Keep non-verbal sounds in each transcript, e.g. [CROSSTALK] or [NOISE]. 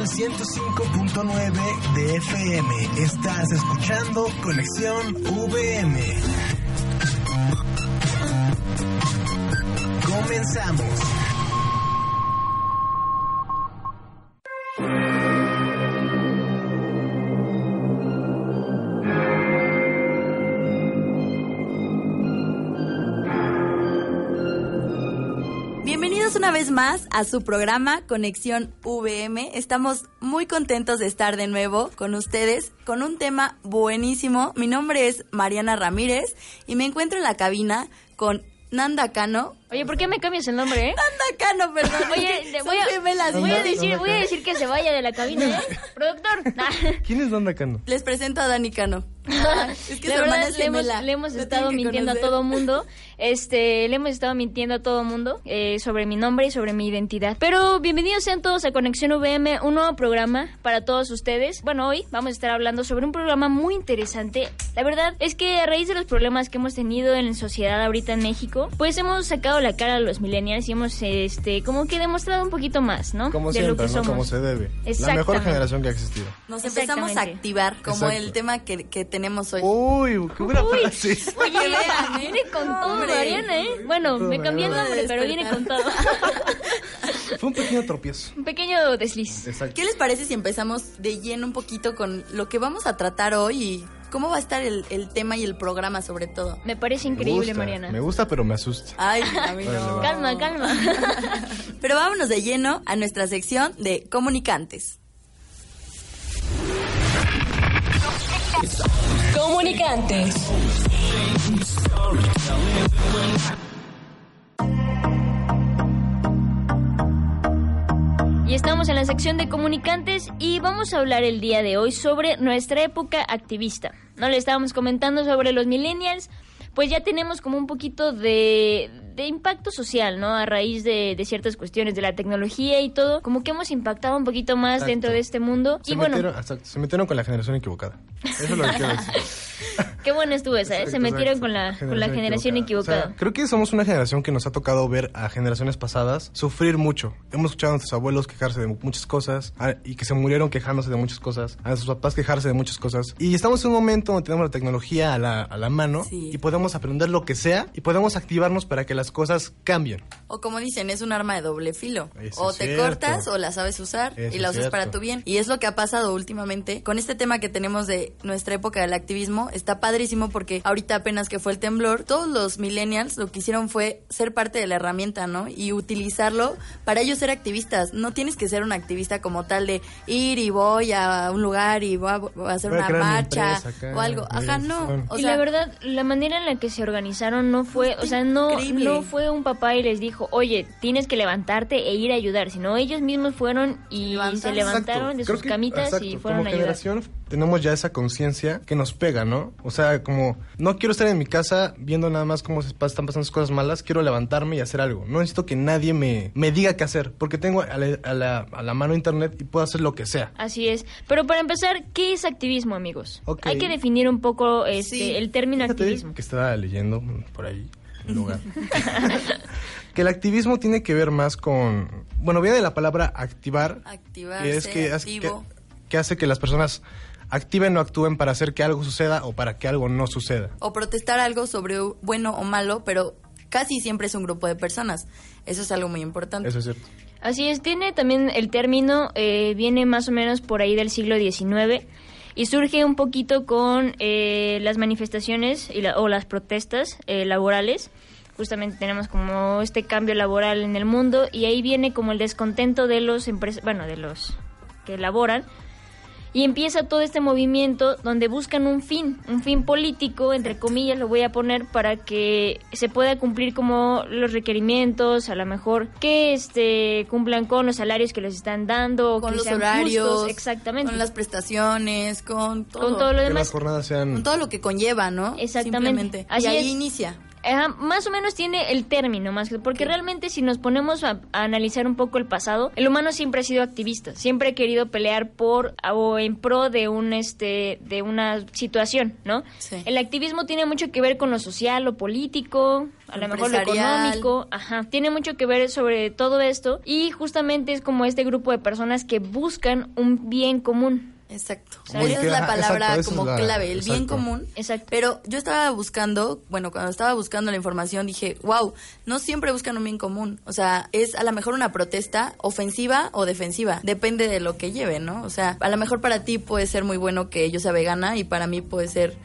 al 105.9 de FM. Estás escuchando Conexión VM. Comenzamos. Una vez más a su programa Conexión VM. Estamos muy contentos de estar de nuevo con ustedes con un tema buenísimo. Mi nombre es Mariana Ramírez y me encuentro en la cabina con Nanda Cano. Oye, ¿por qué me cambias el nombre, eh? Nanda Cano, perdón. Oye, [LAUGHS] voy a, gemelas. voy a decir, voy a decir que se vaya de la cabina, ¿eh? Productor. [LAUGHS] ¿Quién es Nanda Cano? Les presento a Dani Cano. es que la su verdad, es le hemos, le hemos Lo estado mintiendo a todo mundo. [LAUGHS] Este, le hemos estado mintiendo a todo mundo eh, sobre mi nombre y sobre mi identidad. Pero bienvenidos sean todos a Conexión VM, un nuevo programa para todos ustedes. Bueno, hoy vamos a estar hablando sobre un programa muy interesante. La verdad es que a raíz de los problemas que hemos tenido en la sociedad ahorita en México, pues hemos sacado la cara a los millennials y hemos, este, como que demostrado un poquito más, ¿no? Como de lo siempre, que ¿no? somos. Como se debe. La mejor generación que ha existido. Nos empezamos a activar como Exacto. el tema que, que tenemos hoy. Uy, qué buena Uy. frase. Oye, ¿eh? viene con todo, Hombre. Mariana, ¿eh? Bueno, me cambié el nombre, pero viene con todo. [LAUGHS] Fue un pequeño tropiezo. Un pequeño desliz. Exacto. ¿Qué les parece si empezamos de lleno un poquito con lo que vamos a tratar hoy y cómo va a estar el, el tema y el programa sobre todo? Me parece Me increíble, gusta, Mariana. Me gusta, pero me asusta. Ay, [LAUGHS] a mí no. Calma, calma. [LAUGHS] Pero vámonos de lleno a nuestra sección de comunicantes. Comunicantes. Y estamos en la sección de comunicantes y vamos a hablar el día de hoy sobre nuestra época activista. No le estábamos comentando sobre los millennials, pues ya tenemos como un poquito de, de impacto social, ¿no? A raíz de, de ciertas cuestiones de la tecnología y todo, como que hemos impactado un poquito más Exacto. dentro de este mundo. Se, y bueno, exacto, se metieron con la generación equivocada. Eso es lo que quiero decir. [LAUGHS] qué buena estuvo esa, ¿eh? Se metieron exacto. con la, con la generación equivocada. O sea, creo que somos una generación que nos ha tocado ver a generaciones pasadas sufrir mucho. Hemos escuchado a nuestros abuelos quejarse de muchas cosas a- y que se murieron quejándose de muchas cosas, a sus papás quejarse de muchas cosas. Y estamos en un momento donde tenemos la tecnología a la, a la mano Sí. y podemos aprender lo que sea y podemos activarnos para que las cosas cambien. O como dicen, es un arma de doble filo. Eso o te cierto. cortas o la sabes usar Eso y la usas para tu bien. Y es lo que ha pasado últimamente con este tema que tenemos de nuestra época del activismo. Está padrísimo porque ahorita apenas que fue el temblor, todos los millennials lo que hicieron fue ser parte de la herramienta, ¿no? Y utilizarlo para ellos ser activistas. No tienes que ser un activista como tal de ir y voy a un lugar y voy a, voy a hacer Voy a una marcha empresa acá, o algo. Ajá, no. y la verdad, la manera en la que se organizaron no fue, o sea, no, increíble. no fue un papá y les dijo, oye, tienes que levantarte e ir a ayudar, sino ellos mismos fueron y Levantaron. se levantaron Exacto. de sus que- camitas exacto, y fueron como a ayudar. generación tenemos ya esa conciencia que nos pega, ¿no? O sea, como no quiero estar en mi casa viendo nada más cómo se están pasando cosas malas, quiero levantarme y hacer algo. No necesito que nadie me, me diga qué hacer, porque tengo a la, a la- a la mano internet y puedo hacer lo que sea. Así es. Pero para empezar, ¿qué es activismo, amigos? Hay que definir un poco este, Sí. el término Fíjate activismo. que estaba leyendo por ahí lugar. [LAUGHS] [LAUGHS] que el activismo tiene que ver más con, bueno, viene de la palabra activar, activarse, que es que hace, que, activo. Que hace que las personas activen o actúen para hacer que algo suceda o para que algo no suceda. o protestar algo sobre bueno o malo, pero casi siempre es un grupo de personas. Eso es algo muy importante. Eso es cierto. Así es, tiene también el término, eh, viene más o menos por ahí del siglo XIX y surge un poquito con eh, las manifestaciones y la- o las protestas eh, laborales. Justamente tenemos como este cambio laboral en el mundo y ahí viene como el descontento de los bueno, de los que laboran Y empieza todo este movimiento donde buscan un fin, un fin político, entre comillas lo voy a poner, para que se pueda cumplir como los requerimientos, a lo mejor que este cumplan con los salarios que les están dando, con que los sean horarios, justos, exactamente. con las prestaciones, con todo. Con todo lo Que demás. las jornadas sean... Con todo lo que conlleva, ¿no? Exactamente. Simplemente. Así y ahí es. inicia. Ajá, más o menos tiene el término, más que porque realmente si nos ponemos a, a analizar un poco el pasado, el humano siempre ha sido activista, siempre ha querido pelear por o en pro de un este de una situación, ¿no? Sí. El activismo tiene mucho que ver con lo social, lo político, a lo mejor lo económico, ajá, tiene mucho que ver sobre todo esto y justamente es como este grupo de personas que buscan un bien común. Exacto. Esa es la palabra exacto, esa es como la- clave, el bien común. Exacto. Pero yo estaba buscando, bueno, cuando estaba buscando la información dije, wow, no siempre buscan un bien común. O sea, es a lo mejor una protesta ofensiva o defensiva. Depende de lo que lleve, ¿no? O sea, a lo mejor para ti puede ser muy bueno que yo sea vegana y para mí puede ser,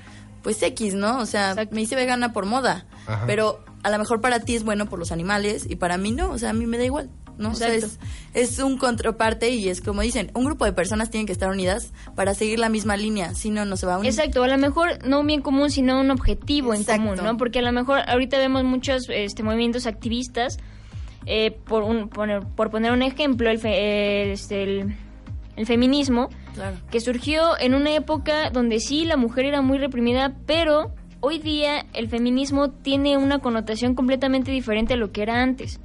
pues, X, ¿no? O sea, Exacto. me hice vegana por moda. Ajá. Pero a lo mejor para ti es bueno por los animales y para mí no. O sea, a mí me da igual. ¿No? O sea, Exacto. es, es un contraparte y es como dicen, un grupo de personas tienen que estar unidas para seguir la misma línea, si no, no se va a unir. Exacto, a lo mejor no un bien común, sino un objetivo en Exacto. común, ¿no? Porque a lo mejor ahorita vemos muchos este, movimientos activistas, eh, por, un, poner, por poner un ejemplo, el, fe- eh, este, el, el feminismo, Claro. que surgió en una época donde sí la mujer era muy reprimida, pero hoy día el feminismo tiene una connotación completamente diferente a lo que era antes.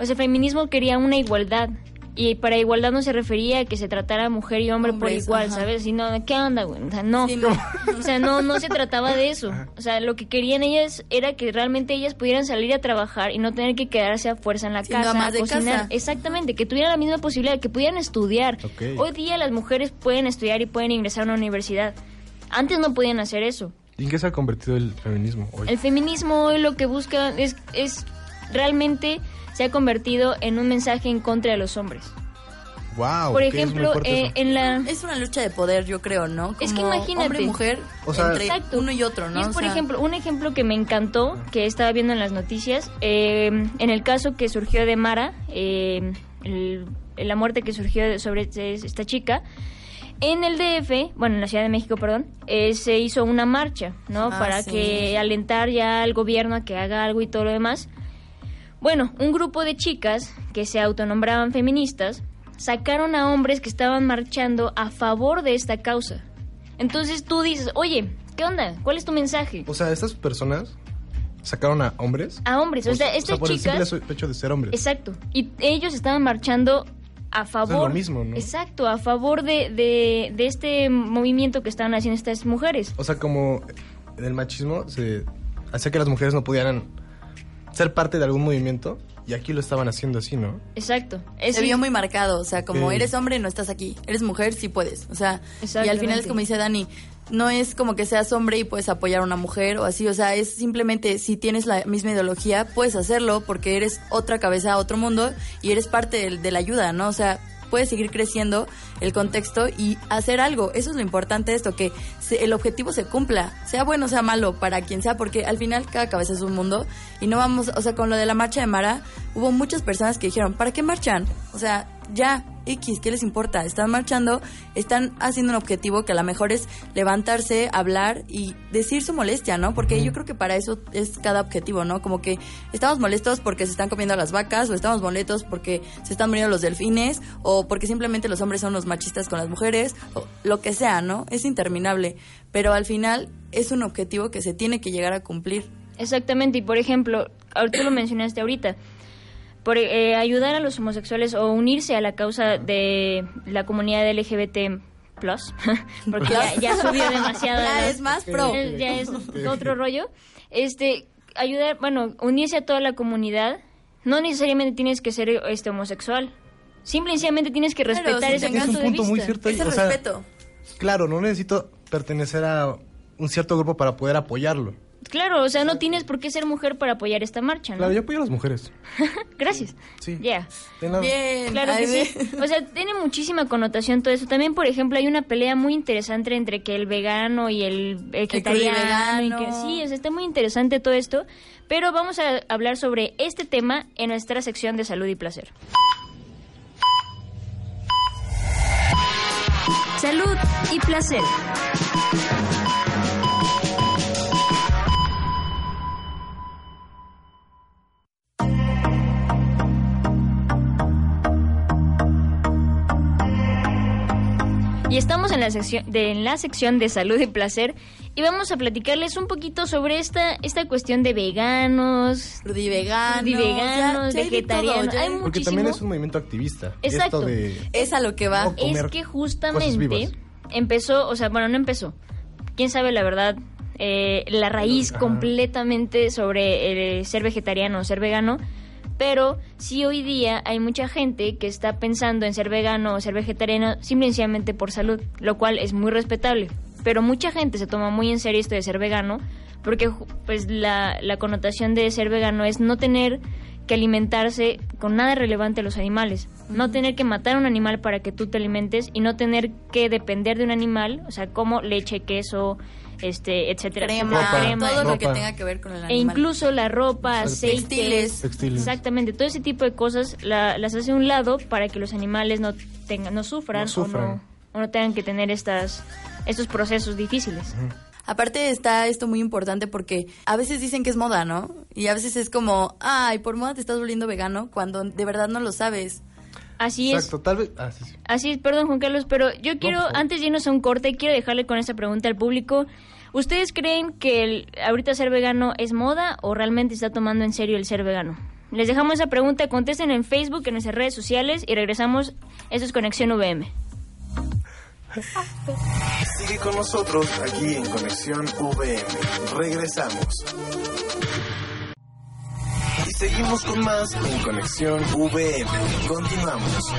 O sea, el feminismo quería una igualdad. Y para igualdad no se refería a que se tratara mujer y hombre Hombres, por igual, ajá. ¿sabes? Sino, ¿qué onda, güey? O sea, no. Sí, no. [LAUGHS] O sea, no, no se trataba de eso. O sea, lo que querían ellas era que realmente ellas pudieran salir a trabajar y no tener que quedarse a fuerza en la casa, a cocinar. casa. Exactamente, que tuvieran la misma posibilidad, que pudieran estudiar. Hoy día las mujeres pueden estudiar y pueden ingresar a una universidad. Antes no podían hacer eso. ¿Y en qué se ha convertido el feminismo hoy? El feminismo hoy lo que busca es, es realmente se ha convertido en un mensaje en contra de los hombres. Wow, Por ejemplo, eh, en la... Es una lucha de poder, yo creo, ¿no? Es que imagínate. Hombre y mujer, O sea- entre Exacto. uno y otro, ¿no? Y es, O por sea, ejemplo, un ejemplo que me encantó, que estaba viendo en las noticias, eh, en el caso que surgió de Mara, eh, el- la muerte que surgió sobre esta chica, en el DF, bueno, en la Ciudad de México, perdón, eh, se hizo una marcha, ¿no? Ah, Para sí. que alentar ya al gobierno a que haga algo y todo lo demás. Bueno, un grupo de chicas que se autonombraban feministas sacaron a hombres que estaban marchando a favor de esta causa. Entonces tú dices, oye, ¿qué onda? ¿Cuál es tu mensaje? O sea, estas personas sacaron a hombres. A hombres, o sea, estas por el chicas... simple hecho de ser hombres. Exacto. Y ellos estaban marchando a favor. lo mismo, ¿no? Exacto, a favor de, de, de este movimiento que estaban haciendo estas mujeres. O sea, como en el machismo se hacía que las mujeres no pudieran ser parte de algún movimiento y aquí lo estaban haciendo así, ¿no? Exacto. Es- se vio muy marcado, o sea, como Sí. eres hombre no estás aquí, eres mujer sí puedes, o sea, y al final es como dice Dani, no es como que seas hombre y puedes apoyar a una mujer o así, o sea, es simplemente si tienes la misma ideología puedes hacerlo porque eres otra cabeza, otro mundo y eres parte del- de, la ayuda, ¿no? O sea, puedes seguir creciendo el contexto y hacer algo, eso es lo importante de esto, que se- el objetivo se cumpla, sea bueno o sea malo, para quien sea, porque al final cada cabeza es un mundo y no vamos, o sea, con lo de la marcha de Mara, hubo muchas personas que dijeron, ¿para qué marchan? O sea, ya, X, ¿qué les importa? Están marchando, están haciendo un objetivo que a lo mejor es levantarse, hablar y decir su molestia, ¿no? Porque yo creo que para eso es cada objetivo, ¿no? Como que estamos molestos porque se están comiendo a las vacas, o estamos molestos porque se están muriendo los delfines, o porque simplemente los hombres son los machistas con las mujeres, o lo que sea, ¿no? Es interminable. Pero al final es un objetivo que se tiene que llegar a cumplir. Exactamente, y por ejemplo, ahorita tú lo mencionaste ahorita, por eh, ayudar a los homosexuales o unirse a la causa de la comunidad LGBT plus, [LAUGHS] porque ya, ya subió [LAUGHS] demasiado. Ya es más pro. Ya es [LAUGHS] otro rollo. Este, ayudar, bueno, unirse a toda la comunidad, no necesariamente tienes que ser este homosexual. Simple y sencillamente tienes que respetar ese Es un punto de punto muy cierto. Ese o sea, respeto. Claro, no necesito pertenecer a un cierto grupo para poder apoyarlo. Claro, o sea, no tienes por qué ser mujer para apoyar esta marcha, ¿no? Claro, yo apoyo a las mujeres. [LAUGHS] Gracias. Sí. Ya. De nada. Bien. Claro que sí. O sea, tiene muchísima connotación todo eso. También, por ejemplo, hay una pelea muy interesante entre que el vegano y el vegetariano. y que, vegano. sí, o sea, está muy interesante todo esto. Pero vamos a hablar sobre este tema en nuestra sección de salud y placer. salud y placer. Y estamos en la sección de, en la sección de salud y placer y vamos a platicarles un poquito sobre esta esta cuestión de veganos, Rudy vegano. Rudy veganos, vegetarianos. Hay hay- Porque también es un movimiento activista. Exacto. Esto de Es a lo que va. No comer es que justamente empezó, o sea, bueno, no empezó. Quién sabe la verdad, eh, la raíz Ajá. completamente sobre eh, ser vegetariano o ser vegano. Pero sí hoy día hay mucha gente que está pensando en ser vegano o ser vegetariano simplemente por salud, lo cual es muy respetable. Pero mucha gente se toma muy en serio esto de ser vegano porque pues la, la connotación de ser vegano es no tener que alimentarse con nada relevante a los animales, no tener que matar a un animal para que tú te alimentes y no tener que depender de un animal, o sea, como leche, queso, este, etcétera, Crema, etcétera, crema, todo lo que tenga que ver con el e animal. incluso la ropa, aceites, Textiles. textiles. Exactamente, todo ese tipo de cosas la- las hace a un lado para que los animales no tengan, no sufran, No sufran. O, no, o no tengan que tener estas, estos procesos difíciles. Aparte está esto muy importante porque a veces dicen que es moda, ¿no? Y a veces es como, ay, por moda te estás volviendo vegano cuando de verdad no lo sabes. Así es. Exacto, tal vez. Ah, sí, sí. Así es, perdón Juan Carlos, pero yo quiero, antes de irnos a un corte, quiero dejarle con esta pregunta al público. ¿Ustedes creen que el, ahorita ser vegano es moda o realmente está tomando en serio el ser vegano? Les dejamos esa pregunta, contesten en Facebook, en nuestras redes sociales y regresamos. Esto es Conexión VM. Sigue con nosotros aquí en Conexión VM. Regresamos. Seguimos con más en Conexión VM. Continuamos.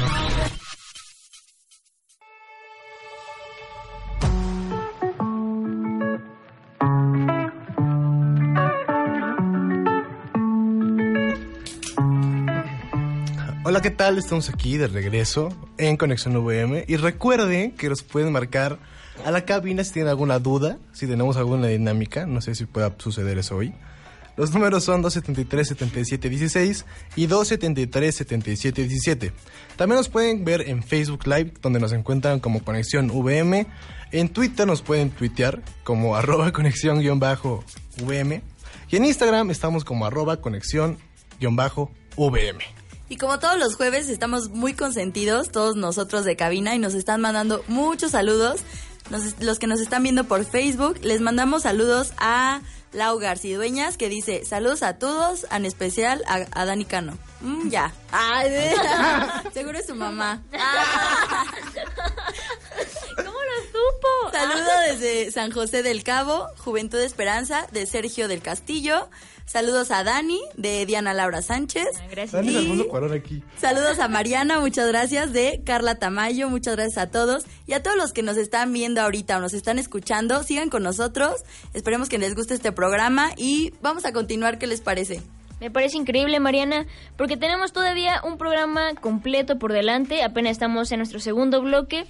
Hola, ¿qué tal? Estamos aquí de regreso en Conexión VM. Y recuerden que nos pueden marcar a la cabina si tienen alguna duda, si tenemos alguna dinámica. No sé si pueda suceder eso hoy. Los números son 273-7716 y 273-7717. También nos pueden ver en Facebook Live, donde nos encuentran como Conexión VM. En Twitter nos pueden tuitear como [LAUGHS] arroba conexión-vm. Y en Instagram estamos como arroba conexión-vm. Y como todos los jueves estamos muy consentidos, todos nosotros de cabina, y nos están mandando muchos saludos. Los que nos están viendo por Facebook, les mandamos saludos a Lau García Dueñas, que dice saludos a todos, en especial a, a Dani Cano. Mm, ya. Ay, [LAUGHS] seguro es su mamá. [LAUGHS] ¿Cómo lo supo? Saludo desde San José del Cabo, Juventud de Esperanza, de Sergio del Castillo. Saludos a Dani, de Diana Laura Sánchez. Ah, Gracias. Dani Y- Cuarón aquí. Saludos a Mariana, muchas gracias, de Carla Tamayo, muchas gracias a todos. Y a todos los que nos están viendo ahorita o nos están escuchando, sigan con nosotros. Esperemos que les guste este programa y vamos a continuar, ¿qué les parece? Me parece increíble, Mariana, porque tenemos todavía un programa completo por delante. Apenas estamos en nuestro segundo bloque.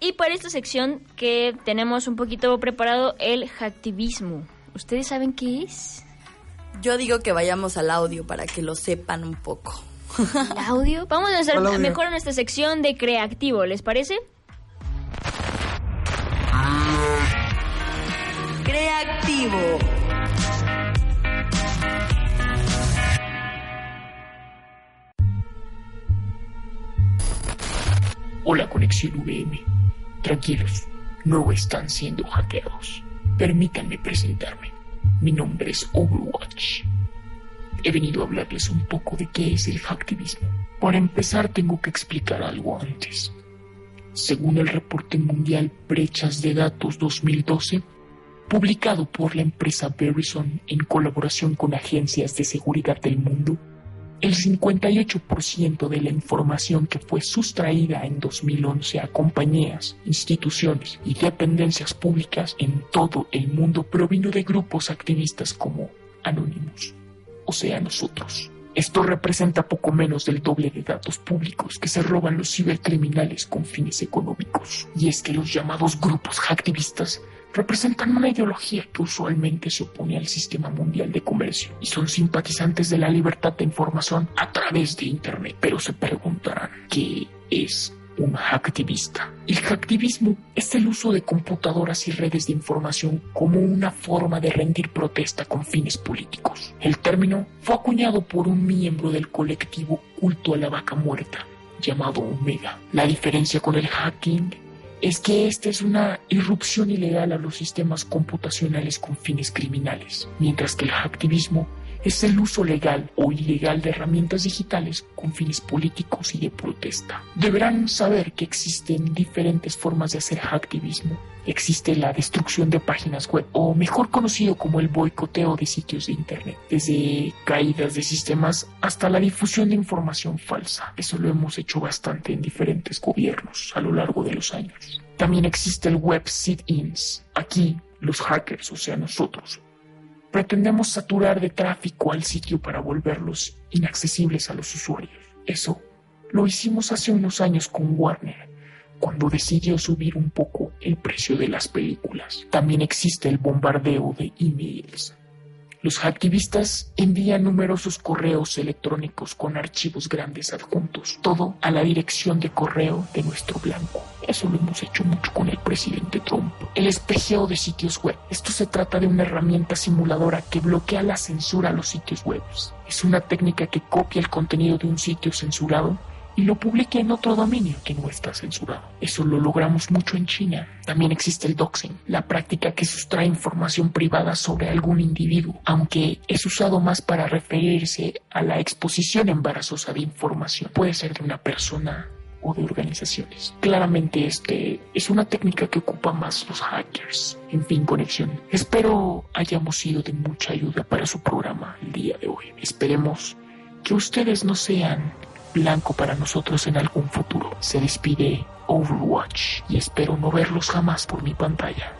Y para esta sección que tenemos un poquito preparado, el hacktivismo. ¿Ustedes saben qué es? Yo digo que vayamos al audio para que lo sepan un poco. ¿El audio? Vamos a hacer mejor en nuestra sección de creativo, ¿les parece? Creativo. Hola Conexión VM. Tranquilos, no están siendo hackeados. Permítanme presentarme. Mi nombre es Overwatch. He venido a hablarles un poco de qué es el hacktivismo. Para empezar tengo que explicar algo antes. Según el reporte mundial Brechas de Datos 2012, publicado por la empresa Verizon en colaboración con agencias de seguridad del mundo, el 58% de la información que fue sustraída en 2011 a compañías, instituciones y dependencias públicas en todo el mundo provino de grupos activistas como Anonymous, o sea, nosotros. Esto representa poco menos del doble de datos públicos que se roban los cibercriminales con fines económicos. Y es que los llamados grupos hacktivistas representan una ideología que usualmente se opone al sistema mundial de comercio y son simpatizantes de la libertad de información a través de Internet. Pero se preguntarán, ¿qué es un hacktivista. El hacktivismo es el uso de computadoras y redes de información como una forma de rendir protesta con fines políticos. El término fue acuñado por un miembro del colectivo culto a la vaca muerta, llamado Omega. La diferencia con el hacking es que esta es una irrupción ilegal a los sistemas computacionales con fines criminales, mientras que el hacktivismo es el uso legal o ilegal de herramientas digitales con fines políticos y de protesta. Deberán saber que existen diferentes formas de hacer hacktivismo. Existe la destrucción de páginas web, o mejor conocido como el boicoteo de sitios de Internet, desde caídas de sistemas hasta la difusión de información falsa. Eso lo hemos hecho bastante en diferentes gobiernos a lo largo de los años. También existe el web sit-ins. Aquí, los hackers, o sea, nosotros, Pretendemos saturar de tráfico al sitio para volverlos inaccesibles a los usuarios. Eso lo hicimos hace unos años con Warner, cuando decidió subir un poco el precio de las películas. También existe el bombardeo de emails. Los activistas envían numerosos correos electrónicos con archivos grandes adjuntos, todo a la dirección de correo de nuestro blanco. Eso lo hemos hecho mucho con el presidente Trump. El espejeo de sitios web. Esto se trata de una herramienta simuladora que bloquea la censura a los sitios web. Es una técnica que copia el contenido de un sitio censurado y lo publique en otro dominio que no está censurado. Eso lo logramos mucho en China. También existe el doxing, la práctica que sustrae información privada sobre algún individuo, aunque es usado más para referirse a la exposición embarazosa de información. Puede ser de una persona o de organizaciones. Claramente este es una técnica que ocupa más los hackers. En fin, conexión. Espero hayamos sido de mucha ayuda para su programa el día de hoy. Esperemos que ustedes no sean blanco para nosotros en algún futuro. Se despide Overwatch y espero no verlos jamás por mi pantalla.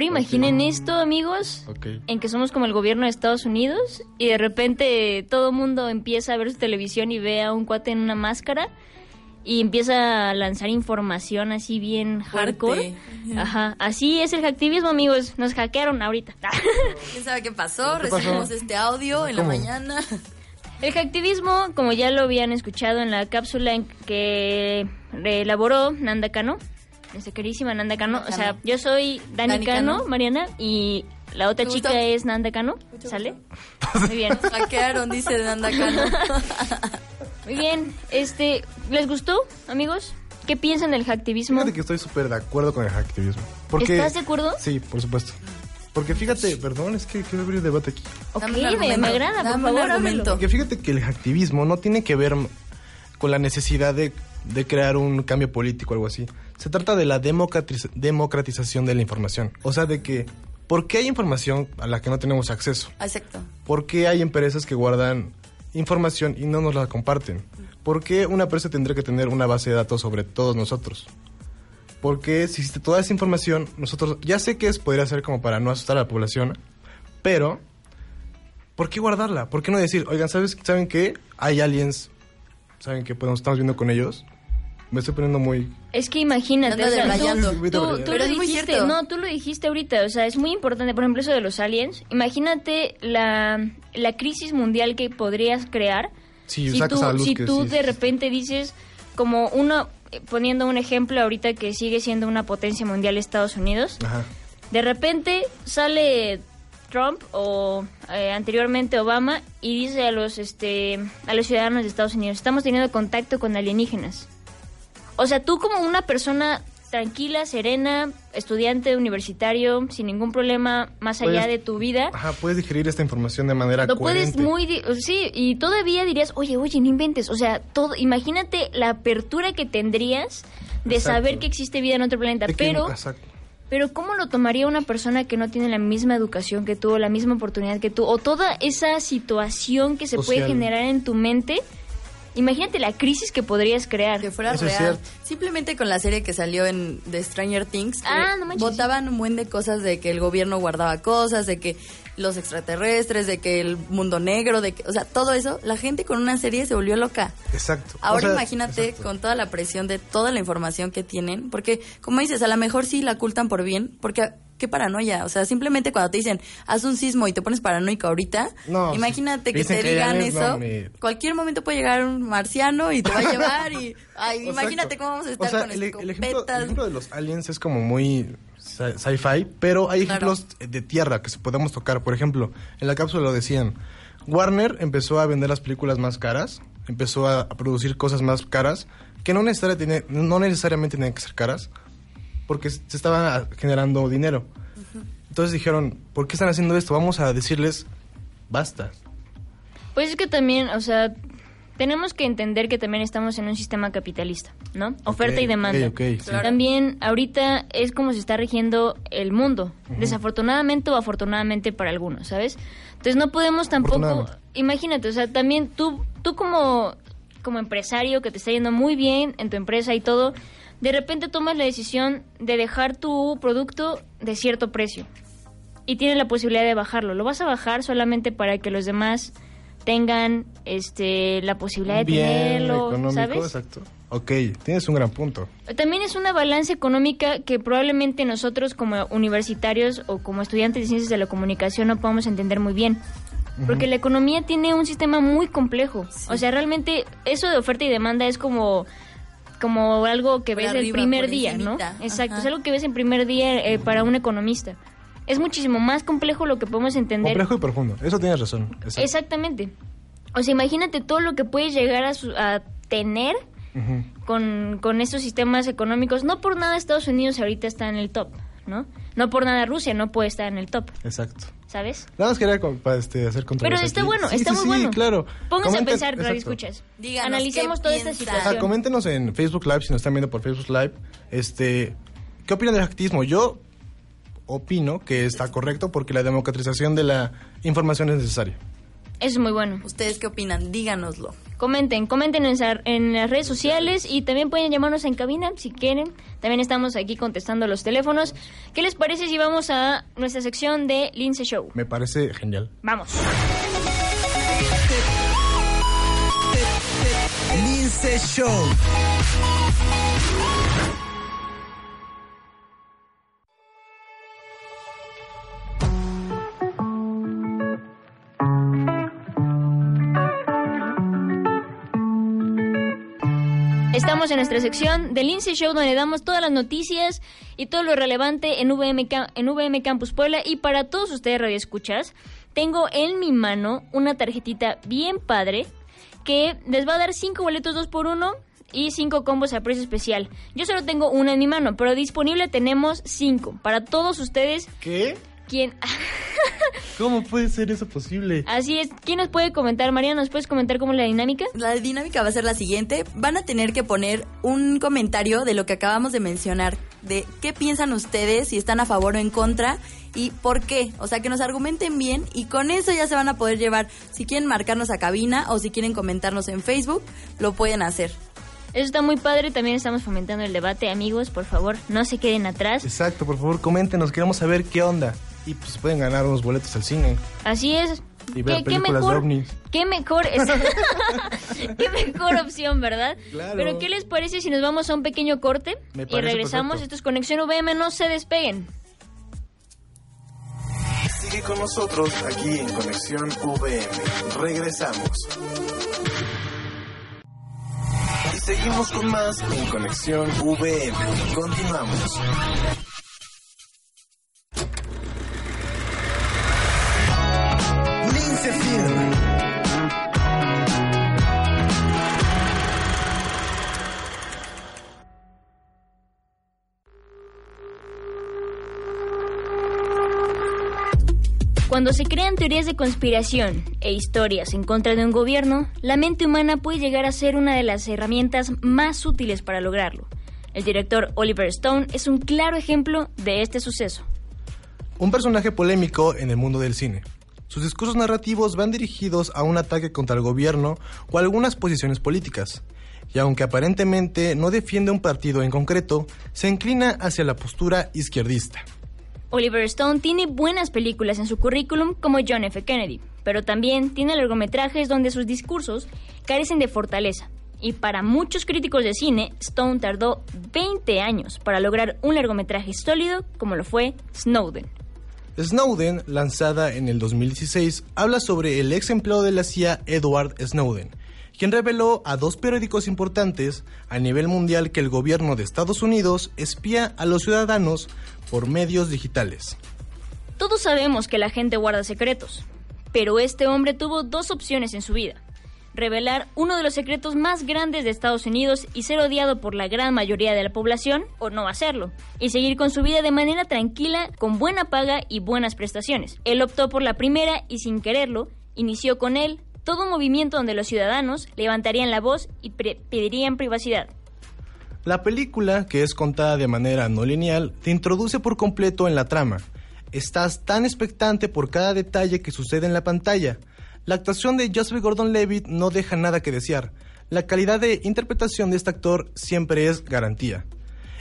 Ahora imaginen esto, amigos, en que somos como el gobierno de Estados Unidos y de repente todo mundo empieza a ver su televisión y ve a un cuate en una máscara y empieza a lanzar información así bien hardcore. Ajá, así es el hacktivismo, amigos. Nos hackearon ahorita. [LAUGHS] ¿Quién sabe qué pasó? ¿Qué pasó? Recibimos este audio en la mañana. El hacktivismo, como ya lo habían escuchado en la cápsula en que elaboró Nanda Cano, nuestra queridísima Nanda Cano, o sea, yo soy Dani, Dani Cano, Cano. Mariana, y la otra Mucho chica gusto. es Nanda Cano, ¿sale? [LAUGHS] Muy bien. Hackearon, dice Nanda Cano. [LAUGHS] Muy bien, este, ¿les gustó, amigos? ¿Qué piensan del hacktivismo? Fíjate que estoy súper de acuerdo con el hacktivismo. Porque, ¿Estás de acuerdo? Sí, por supuesto. Porque fíjate, perdón, es que quiero abrir el debate aquí. Ok, me, me agrada, por dame un favor. Porque fíjate que el hacktivismo no tiene que ver con la necesidad de, de crear un cambio político o algo así. Se trata de la democratiz- democratización de la información. O sea, de que, ¿por qué hay información a la que no tenemos acceso? Exacto. ¿Por qué hay empresas que guardan información y no nos la comparten? ¿Por qué una empresa tendría que tener una base de datos sobre todos nosotros? Porque si existe toda esa información, nosotros, ya sé que es, podría ser como para no asustar a la población, pero ¿por qué guardarla? ¿Por qué no decir, oigan, ¿sabes, ¿saben qué? Hay aliens, ¿saben qué? Podemos, estamos viendo con ellos. Me estoy poniendo muy... Es que imagínate, Anda o sea, debrayando. tú, tú- debrayando. tú Pero lo dijiste, no, tú lo dijiste ahorita, o sea, es muy importante, por ejemplo, eso de los aliens. Imagínate la, la crisis mundial que podrías crear Sí, si tú, a la luz si que tú sí, de sí. repente dices, como uno, eh, poniendo un ejemplo ahorita que sigue siendo una potencia mundial Estados Unidos, Ajá. de repente sale Trump o eh, anteriormente Obama y dice a los este a los ciudadanos de Estados Unidos estamos teniendo contacto con alienígenas. O sea, tú como una persona tranquila, serena, estudiante universitario, sin ningún problema más allá de tu vida, Ajá, puedes digerir esta información de manera lo puedes muy sí y todavía dirías oye oye no inventes o sea todo imagínate la apertura que tendrías de Exacto. saber que existe vida en otro planeta que- pero exacto. pero ¿cómo lo tomaría una persona que no tiene la misma educación que tú, o la misma oportunidad que tú, o toda esa situación que se puede generar en tu mente? Imagínate la crisis que podrías crear. Que fuera Eso es real. cierto. Simplemente con la serie que salió en The Stranger Things, Ah, no manches. votaban un buen de cosas de que el gobierno guardaba cosas, de que los extraterrestres, de que el mundo negro, de que, o sea, todo eso, la gente con una serie se volvió loca. Exacto. Ahora O sea, imagínate exacto. con toda la presión de toda la información que tienen, porque como dices, a lo mejor sí la ocultan por bien, porque qué paranoia, o sea, simplemente cuando te dicen, haz un sismo y te pones paranoico ahorita, No, imagínate que te que digan eso, no, cualquier momento puede llegar un marciano y te va a llevar y, [LAUGHS] ay, imagínate cómo vamos a estar o sea, con el, el ejemplo, el escopetas. ejemplo de los aliens es como muy sci- sci-fi, pero hay Claro. ejemplos de tierra que podemos tocar. Por ejemplo, en la cápsula lo decían, Warner empezó a vender las películas más caras, empezó a, a producir cosas más caras, que no, necesariamente, no necesariamente tenían que ser caras, porque se estaba generando dinero. Entonces dijeron, ¿por qué están haciendo esto? Vamos a decirles, basta. Pues es que también, o sea, tenemos que entender que también estamos en un sistema capitalista, ¿no? Oferta y demanda. ok, ok, sí. También ahorita es como se está rigiendo el mundo, desafortunadamente o afortunadamente para algunos, ¿sabes? Entonces no podemos tampoco, imagínate, o sea, también tú, tú como, como empresario que te está yendo muy bien en tu empresa y todo, de repente tomas la decisión de dejar tu producto de cierto precio y tienes la posibilidad de bajarlo. Lo vas a bajar solamente para que los demás tengan este la posibilidad de Bien tenerlo, económico, ¿sabes? exacto. Ok, tienes un gran punto. También es una balanza económica que probablemente nosotros como universitarios o como estudiantes de ciencias de la comunicación no podamos entender muy bien. Porque la economía tiene un sistema muy complejo. O sea, realmente eso de oferta y demanda es como como algo que ves el arriba, primer por día, ¿no? Exacto, Ajá. es algo que ves en primer día eh, para un economista. Es muchísimo más complejo lo que podemos entender. Complejo y profundo, eso tienes razón. exacto. Exactamente. O sea, imagínate todo lo que puedes llegar a, su- a tener con, con estos sistemas económicos. No por nada Estados Unidos ahorita está en el top, ¿no? No por nada Rusia no puede estar en el top, Exacto. ¿Sabes? Nada más quería com- pa- este, hacer Pero controversia está aquí. bueno, Sí, está sí, muy sí, bueno. claro. Pónganse a pensar, radio escuchas. Díganos Analicemos toda esta piensan. O sea, situación. coméntenos en Facebook Live, si nos están viendo por Facebook Live, este, ¿qué opinan del activismo? Yo opino que está correcto porque la democratización de la información es necesaria. Eso es muy bueno. ¿Ustedes qué opinan? Díganoslo. Comenten, comenten en, en las redes sociales y también pueden llamarnos en cabina si quieren. También estamos aquí contestando los teléfonos. ¿Qué les parece si vamos a nuestra sección de Lince Show? Me parece genial. Vamos. Lince Show. Estamos en nuestra sección del Lince Show donde damos todas las noticias y todo lo relevante en VM, en VM Campus Puebla. Y para todos ustedes radioescuchas, tengo en mi mano una tarjetita bien padre que les va a dar cinco boletos dos por uno y cinco combos a precio especial. Yo solo tengo una en mi mano, pero disponible tenemos cinco para todos ustedes. ¿Qué? [LAUGHS] ¿Cómo puede ser eso posible? así es, ¿quién nos puede comentar? María, ¿nos puedes comentar cómo es la dinámica? La dinámica va a ser la siguiente. Van a tener que poner un comentario de lo que acabamos de mencionar, de qué piensan ustedes, si están a favor o en contra y por qué. O sea, que nos argumenten bien y con eso ya se van a poder llevar. Si quieren marcarnos a cabina o si quieren comentarnos en Facebook, lo pueden hacer. Eso está muy padre, también estamos fomentando el debate, amigos, por favor, no se queden atrás. Exacto, por favor, coméntenos, queremos saber qué onda. Y pues pueden ganar unos boletos al cine. Así es. Y ver ¿Qué, qué películas de mejor, ovnis. qué mejor es, [LAUGHS] qué mejor opción, ¿verdad? Claro. Pero ¿qué les parece si nos vamos a un pequeño corte Me y regresamos? perfecto. Esto es Conexión VM, no se despeguen. Sigue con nosotros aquí en Conexión VM. Regresamos. Y seguimos con más en Conexión VM. Continuamos. Cuando se crean teorías de conspiración e historias en contra de un gobierno, la mente humana puede llegar a ser una de las herramientas más útiles para lograrlo. El director Oliver Stone es un claro ejemplo de este suceso. Un personaje polémico en el mundo del cine. Sus discursos narrativos van dirigidos a un ataque contra el gobierno o algunas posiciones políticas. Y aunque aparentemente no defiende un partido en concreto, se inclina hacia la postura izquierdista. Oliver Stone tiene buenas películas en su currículum como John F. Kennedy, pero también tiene largometrajes donde sus discursos carecen de fortaleza. Y para muchos críticos de cine, Stone tardó 20 años para lograr un largometraje sólido como lo fue Snowden. Snowden, lanzada en el 2016, habla sobre el ex empleado de la CIA Edward Snowden, quien reveló a dos periódicos importantes a nivel mundial que el gobierno de Estados Unidos espía a los ciudadanos por medios digitales. Todos sabemos que la gente guarda secretos, pero este hombre tuvo dos opciones en su vida. Revelar uno de los secretos más grandes de Estados Unidos y ser odiado por la gran mayoría de la población o no hacerlo, y seguir con su vida de manera tranquila, con buena paga y buenas prestaciones. Él optó por la primera y sin quererlo, inició con él todo un movimiento donde los ciudadanos levantarían la voz y pedirían privacidad. La película, que es contada de manera no lineal, te introduce por completo en la trama. Estás tan expectante por cada detalle que sucede en la pantalla. La actuación de Joseph Gordon-Levitt no deja nada que desear. La calidad de interpretación de este actor siempre es garantía.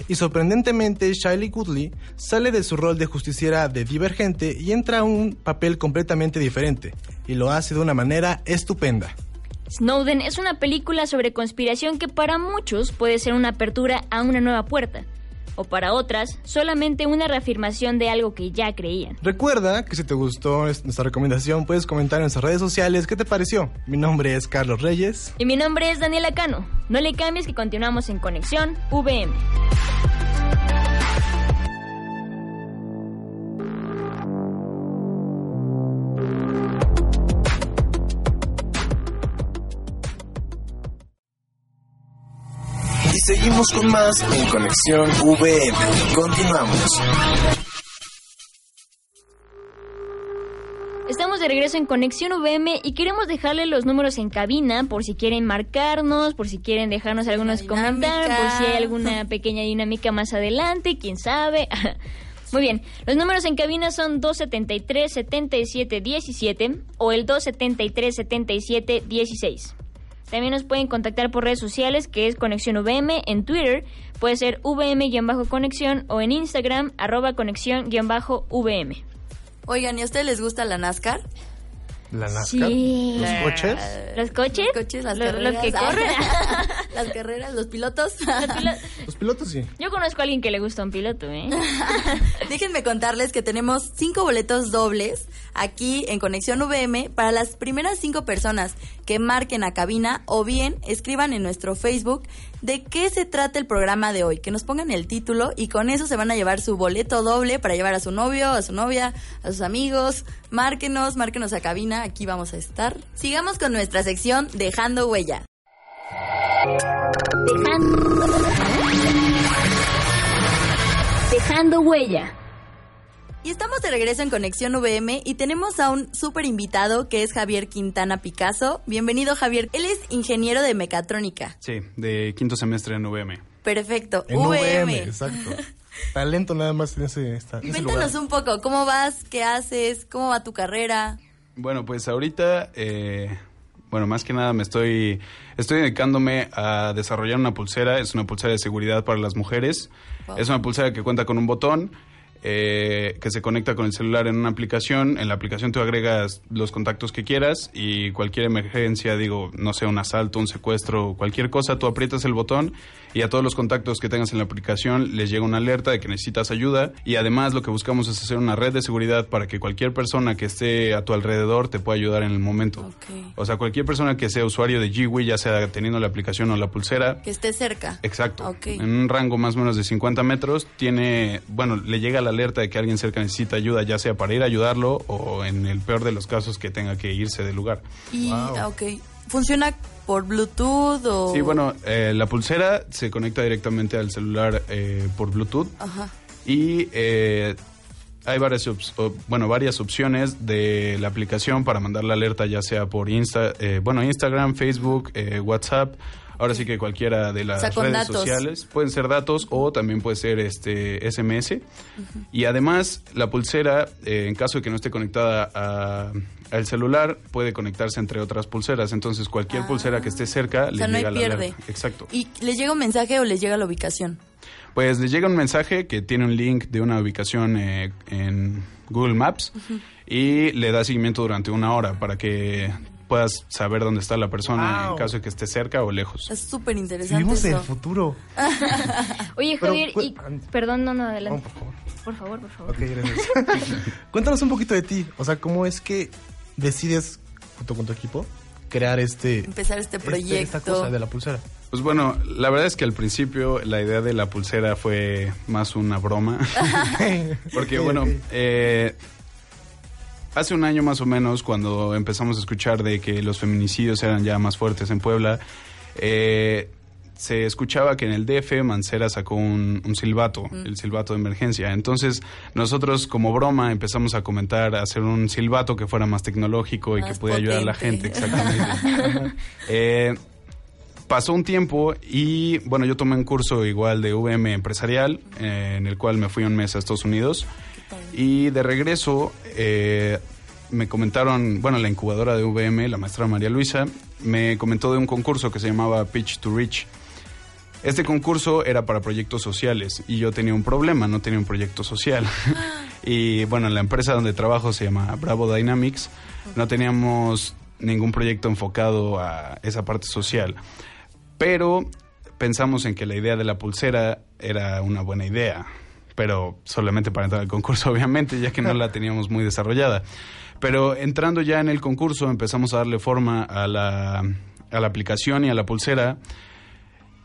Y sorprendentemente, Shiley Goodley sale de su rol de justiciera de Divergente y entra a un papel completamente diferente, y lo hace de una manera estupenda. Snowden es una película sobre conspiración que para muchos puede ser una apertura a una nueva puerta, o para otras, solamente una reafirmación de algo que ya creían. Recuerda que si te gustó nuestra recomendación, puedes comentar en nuestras redes sociales qué te pareció. Mi nombre es Carlos Reyes. Y mi nombre es Daniela Cano. No le cambies que continuamos en Conexión VM. Seguimos con más en Conexión VM. Continuamos. Estamos de regreso en Conexión VM y queremos dejarle los números en cabina por si quieren marcarnos, por si quieren dejarnos algunos comentarios, por si hay alguna pequeña dinámica más adelante, quién sabe. [LAUGHS] Muy bien, los números en cabina son 273-7717 o el 273-7716. También nos pueden contactar por redes sociales, que es Conexión VM, en Twitter, puede ser VM-conexión o en Instagram, arroba conexión-VM. Oigan, ¿y a ustedes les gusta la NASCAR? ¿La NASCAR? ¿Los coches? ¿Los coches? Los coches, las carreras. Los que corren. [LAUGHS] las carreras, los pilotos. Los, pilotos sí. Yo conozco a alguien que le gusta un piloto, ¿eh? [LAUGHS] Déjenme contarles que tenemos cinco boletos dobles aquí en Conexión VM para las primeras cinco personas que marquen a cabina o bien escriban en nuestro Facebook de qué se trata el programa de hoy, que nos pongan el título y con eso se van a llevar su boleto doble para llevar a su novio, a su novia, a sus amigos. Márquenos, márquenos a cabina, aquí vamos a estar. Sigamos con nuestra sección Dejando Huella. Dejando, Dejando Huella. Y estamos de regreso en Conexión VM y tenemos a un súper invitado que es Javier Quintana Picasso. Bienvenido Javier. Él es ingeniero de mecatrónica. Sí, de quinto semestre en VM. Perfecto. En VM. exacto. [LAUGHS] Talento nada más en ese, esta, Cuéntanos un poco, ¿cómo vas? ¿Qué haces? ¿Cómo va tu carrera? Bueno, pues ahorita, eh, bueno, más que nada me estoy, estoy dedicándome a desarrollar una pulsera. Es una pulsera de seguridad para las mujeres. Es una pulsera que cuenta con un botón eh, que se conecta con el celular en una aplicación. En la aplicación tú agregas los contactos que quieras y cualquier emergencia, digo, no sé, un asalto, un secuestro, cualquier cosa, tú aprietas el botón y a todos los contactos que tengas en la aplicación les llega una alerta de que necesitas ayuda y además lo que buscamos es hacer una red de seguridad para que cualquier persona que esté a tu alrededor te pueda ayudar en el momento. O sea, cualquier persona que sea usuario de GWI, ya sea teniendo la aplicación o la pulsera. Que esté cerca. Exacto. En un rango más o menos de 50 metros, tiene, bueno, le llega la alerta de que alguien cerca necesita ayuda, ya sea para ir a ayudarlo o en el peor de los casos que tenga que irse del lugar. Y, ok. ¿Funciona por Bluetooth o...? Sí, bueno, eh, la pulsera se conecta directamente al celular eh, por Bluetooth. Ajá. Y eh, hay varias, bueno, varias opciones de la aplicación para mandar la alerta, ya sea por Insta, bueno, Instagram, Facebook, WhatsApp Ahora sí que cualquiera de las O sea, con redes datos. sociales pueden ser datos o también puede ser este SMS. Y además la pulsera, eh, en caso de que no esté conectada a- al celular, puede conectarse entre otras pulseras. Entonces cualquier pulsera que esté cerca O le sea, no hay llega la pierde. alerta. Exacto. ¿Y les llega un mensaje o les llega la ubicación? Pues les llega un mensaje que tiene un link de una ubicación eh, en Google Maps y le da seguimiento durante una hora para que puedas saber dónde está la persona en caso de que esté cerca o lejos. Es súper interesante Vivimos en eso. el futuro. [LAUGHS] Oye, Javier, y... Perdón, no, no, No, adelante. por favor. Por favor, por favor. Ok, gracias. [LAUGHS] Cuéntanos un poquito de ti. O sea, ¿cómo es que decides, junto con tu equipo, crear este... Empezar este este- proyecto. esta cosa de la pulsera? Pues bueno, la verdad es que al principio la idea de la pulsera fue más una broma. [LAUGHS] Porque bueno, eh, hace un año más o menos, cuando empezamos a escuchar de que los feminicidios eran ya más fuertes en Puebla, eh, se escuchaba que en el DF Mancera sacó un, un silbato, el silbato de emergencia. Entonces nosotros como broma empezamos a comentar, a hacer un silbato que fuera más tecnológico y Más que pudiera ayudar a la gente. Exactamente. [LAUGHS] Eh, pasó un tiempo y bueno, yo tomé un curso igual de VM empresarial, eh, en el cual me fui un mes a Estados Unidos. Y de regreso eh, me comentaron, bueno, la incubadora de VM, la maestra María Luisa, me comentó de un concurso que se llamaba Pitch to Reach. Este concurso era para proyectos sociales y yo tenía un problema, no tenía un proyecto social. [LAUGHS] y bueno, la empresa donde trabajo se llama Bravo Dynamics, no teníamos ningún proyecto enfocado a esa parte social. Pero pensamos en que la idea de la pulsera era una buena idea, pero solamente para entrar al concurso, [LAUGHS] obviamente, ya que no la teníamos muy desarrollada. Pero entrando ya en el concurso empezamos a darle forma a la, a la aplicación y a la pulsera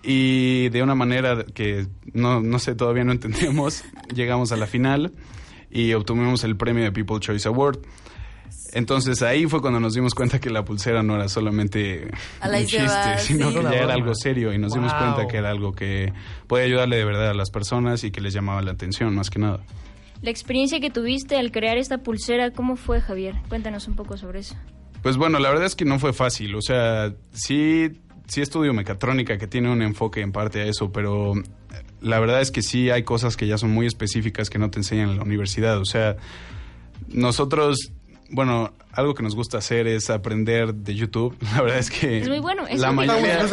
y de una manera que no, no sé, todavía no [LAUGHS] entendemos, llegamos a la final y obtuvimos el premio de People Choice Award. Entonces ahí fue cuando nos dimos cuenta que la pulsera no era solamente A un chiste, va, [LAUGHS] sino sí. que ya era algo serio y nos dimos cuenta que era algo que podía ayudarle de verdad a las personas y que les llamaba la atención más que nada. La experiencia que tuviste al crear esta pulsera, ¿cómo fue, Javier? Cuéntanos un poco sobre eso. Pues bueno, la verdad es que no fue fácil. O sea, sí, sí estudio mecatrónica que tiene un enfoque en parte a eso, pero la verdad es que sí hay cosas que ya son muy específicas que no te enseñan en la universidad. O sea, nosotros, bueno, algo que nos gusta hacer es aprender de YouTube. [LAUGHS] La verdad es que Es muy bueno, es la que mayoría.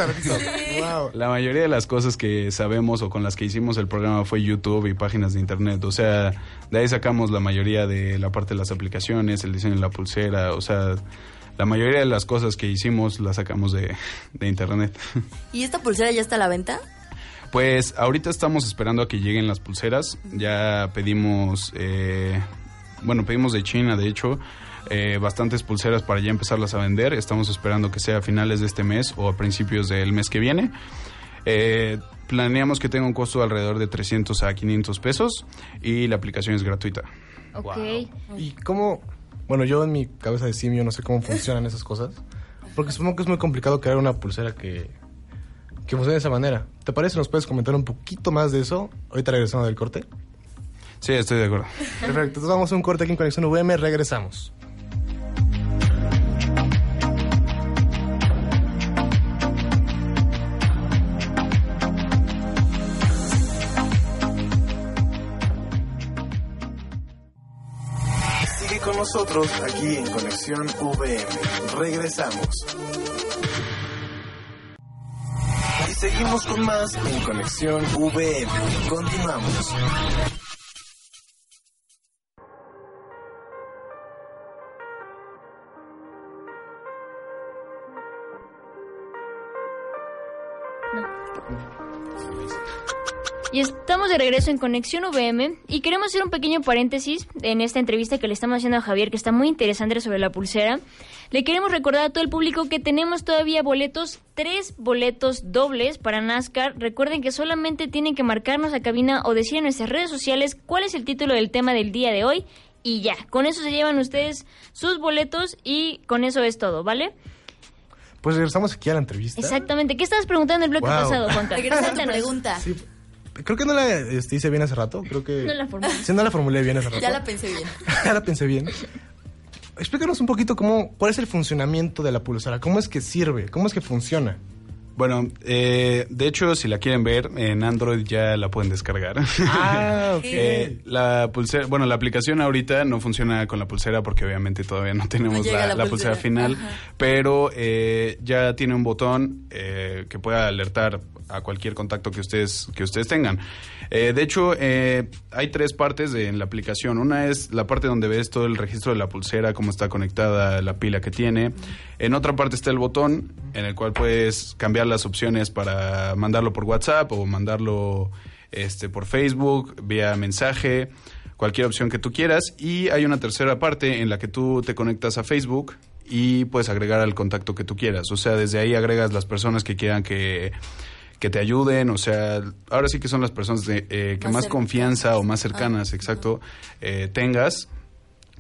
Wow. la mayoría de las cosas que sabemos o con las que hicimos el programa fue YouTube y páginas de internet. O sea, de ahí sacamos la mayoría de la parte de las aplicaciones, el diseño de la pulsera. O sea, la mayoría de las cosas que hicimos las sacamos de, de internet. ¿Y esta pulsera ya está a la venta? Pues ahorita estamos esperando a que lleguen las pulseras. Ya pedimos, eh, bueno, pedimos de China, de hecho, eh, bastantes pulseras para ya empezarlas a vender. Estamos esperando que sea a finales de este mes o a principios del mes que viene. Eh, planeamos que tenga un costo de alrededor de 300 a 500 pesos y la aplicación es gratuita. Ok. ¿Y cómo? Bueno, yo en mi cabeza de simio no sé cómo [LAUGHS] funcionan esas cosas. Porque supongo que es muy complicado crear una pulsera que, que funcione de esa manera. ¿Te parece? ¿Nos puedes comentar un poquito más de eso? Ahorita regresando del corte. Sí, estoy de acuerdo. Perfecto. Entonces vamos a un corte aquí en Conexión VM. Regresamos. Sigue con nosotros aquí en Conexión VM. Regresamos. Y seguimos con más en Conexión VM. Continuamos. Y estamos de regreso en Conexión VM y queremos hacer un pequeño paréntesis en esta entrevista que le estamos haciendo a Javier, que está muy interesante sobre la pulsera. Le queremos recordar a todo el público que tenemos todavía boletos, tres boletos dobles para NASCAR. Recuerden que solamente tienen que marcarnos a cabina o decir en nuestras redes sociales cuál es el título del tema del día de hoy y ya. Con eso se llevan ustedes sus boletos y con eso es todo, ¿vale? Pues regresamos aquí a la entrevista. Exactamente. ¿Qué estabas preguntando en el bloque Wow. pasado, Juanca? Regresa a tu [LAUGHS] pregunta. Sí, creo que no la este, hice bien hace rato. Creo que. No la formulé. Sí, no la formulé bien hace rato. Ya la pensé bien. [LAUGHS] ya la pensé bien. Explícanos un poquito cómo, cuál es el funcionamiento de la pulsera, cómo es que sirve, cómo es que funciona. Bueno, eh, de hecho, si la quieren ver, en Android ya la pueden descargar. Ah, [LAUGHS] ok. Eh, la pulsera, bueno, la aplicación ahorita no funciona con la pulsera porque obviamente todavía no tenemos No la, la la pulsera, pulsera. final, Ajá. pero eh, ya tiene un botón eh, que pueda alertar a cualquier contacto que ustedes que ustedes tengan. Eh, de hecho, eh, hay tres partes de- en la aplicación. Una es la parte donde ves todo el registro de la pulsera, cómo está conectada, la pila que tiene. En otra parte está el botón en el cual puedes cambiar las opciones para mandarlo por WhatsApp o mandarlo este, por Facebook, vía mensaje, cualquier opción que tú quieras. Y hay una tercera parte en la que tú te conectas a Facebook y puedes agregar al contacto que tú quieras. O sea, desde ahí agregas las personas que quieran que, que te ayuden. O sea, ahora sí que son las personas de, eh, que Más confianza o más cercanas, exacto, eh, tengas.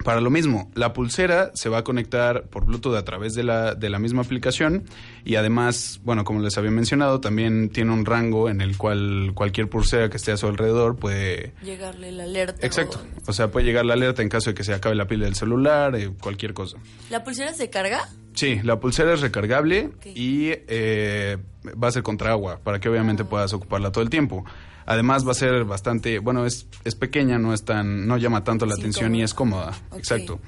Para lo mismo, la pulsera se va a conectar por Bluetooth a través de la, de la misma aplicación y además, bueno, como les había mencionado, también tiene un rango en el cual cualquier pulsera que esté a su alrededor puede... Llegarle la alerta. Exacto. o- O sea, puede llegar la alerta en caso de que se acabe la pila del celular, eh, cualquier cosa. ¿La pulsera se carga? Sí, la pulsera es recargable y eh, va a ser contra agua para que obviamente puedas ocuparla todo el tiempo. Además va a ser bastante, bueno, es, es pequeña, no es tan, no llama tanto la atención y es cómoda. Exacto.